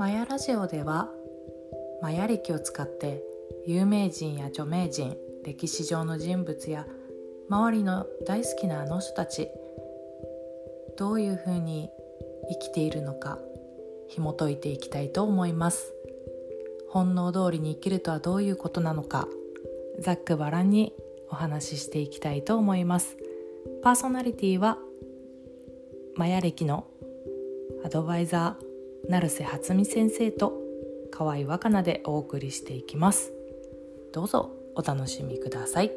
マヤラジオではマヤ歴を使って有名人や著名人歴史上の人物や周りの大好きなあの人たちどういうふうに生きているのか紐解いていきたいと思います。本能通りに生きるとはどういうことなのかざっくばらんにお話ししていきたいと思います。パーソナリティはマヤ歴のアドバイザー成瀬初美先生と河合若菜でお送りしていきます。どうぞお楽しみください。